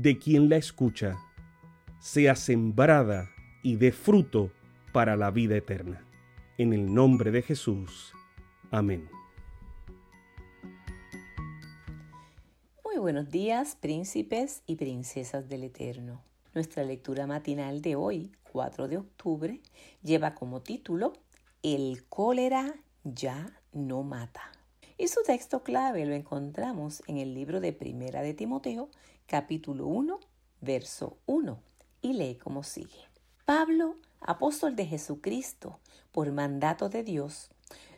de quien la escucha, sea sembrada y dé fruto para la vida eterna. En el nombre de Jesús. Amén. Muy buenos días, príncipes y princesas del Eterno. Nuestra lectura matinal de hoy, 4 de octubre, lleva como título El cólera ya no mata. Y su texto clave lo encontramos en el libro de Primera de Timoteo, capítulo 1, verso 1, y lee como sigue. Pablo, apóstol de Jesucristo, por mandato de Dios,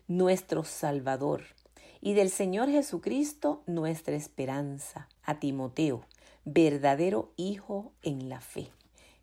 nuestro Salvador, y del Señor Jesucristo, nuestra esperanza, a Timoteo, verdadero Hijo en la fe.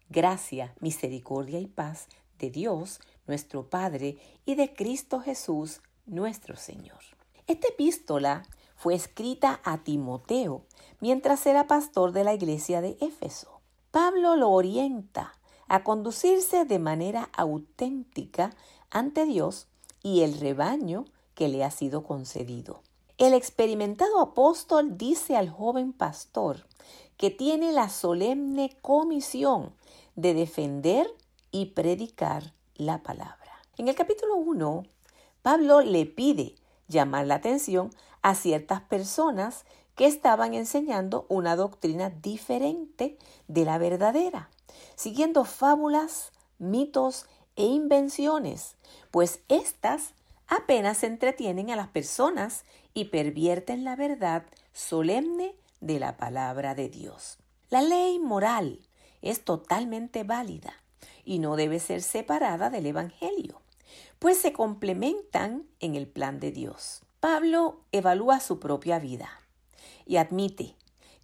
Gracia, misericordia y paz de Dios, nuestro Padre, y de Cristo Jesús, nuestro Señor. Esta epístola fue escrita a Timoteo mientras era pastor de la iglesia de Éfeso. Pablo lo orienta a conducirse de manera auténtica ante Dios y el rebaño que le ha sido concedido. El experimentado apóstol dice al joven pastor que tiene la solemne comisión de defender y predicar la palabra. En el capítulo 1, Pablo le pide llamar la atención a ciertas personas que estaban enseñando una doctrina diferente de la verdadera, siguiendo fábulas, mitos e invenciones, pues éstas apenas entretienen a las personas y pervierten la verdad solemne de la palabra de Dios. La ley moral es totalmente válida y no debe ser separada del Evangelio pues se complementan en el plan de Dios. Pablo evalúa su propia vida y admite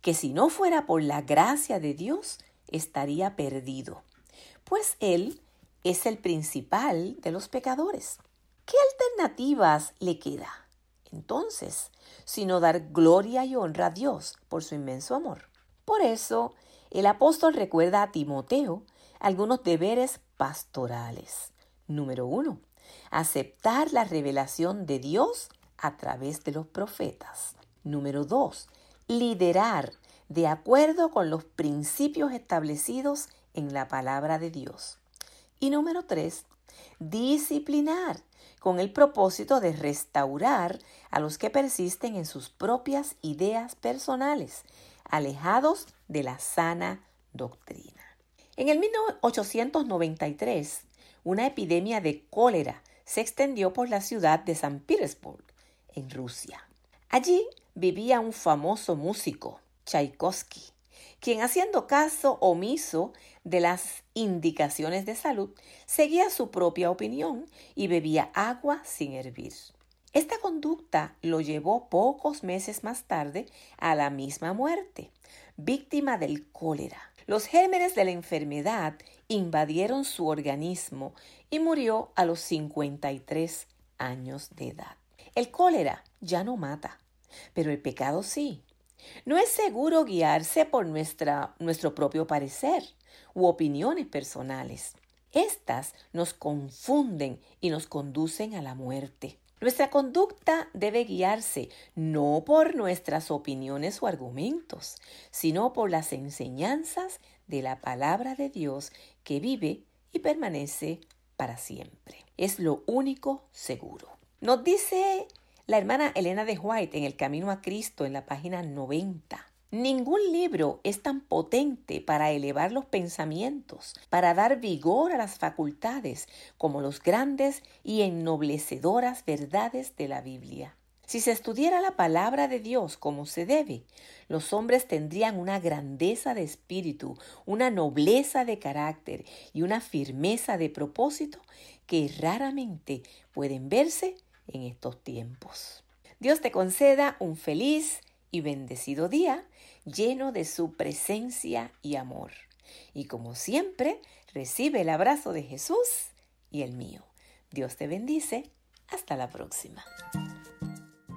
que si no fuera por la gracia de Dios, estaría perdido, pues él es el principal de los pecadores. ¿Qué alternativas le queda? Entonces, sino dar gloria y honra a Dios por su inmenso amor. Por eso, el apóstol recuerda a Timoteo algunos deberes pastorales. Número uno, aceptar la revelación de Dios a través de los profetas. Número dos, liderar de acuerdo con los principios establecidos en la palabra de Dios. Y número tres, disciplinar con el propósito de restaurar a los que persisten en sus propias ideas personales, alejados de la sana doctrina. En el 1893, una epidemia de cólera se extendió por la ciudad de San Petersburg, en Rusia. Allí vivía un famoso músico, Tchaikovsky, quien haciendo caso omiso de las indicaciones de salud, seguía su propia opinión y bebía agua sin hervir. Esta conducta lo llevó pocos meses más tarde a la misma muerte, víctima del cólera. Los gérmenes de la enfermedad invadieron su organismo y murió a los 53 años de edad. El cólera ya no mata, pero el pecado sí. No es seguro guiarse por nuestra, nuestro propio parecer u opiniones personales. Estas nos confunden y nos conducen a la muerte. Nuestra conducta debe guiarse no por nuestras opiniones o argumentos, sino por las enseñanzas de la palabra de Dios que vive y permanece para siempre. Es lo único seguro. Nos dice la hermana Elena de White en El Camino a Cristo en la página 90. Ningún libro es tan potente para elevar los pensamientos, para dar vigor a las facultades, como los grandes y ennoblecedoras verdades de la Biblia. Si se estudiara la palabra de Dios como se debe, los hombres tendrían una grandeza de espíritu, una nobleza de carácter y una firmeza de propósito que raramente pueden verse en estos tiempos. Dios te conceda un feliz y bendecido día lleno de su presencia y amor. Y como siempre, recibe el abrazo de Jesús y el mío. Dios te bendice. Hasta la próxima.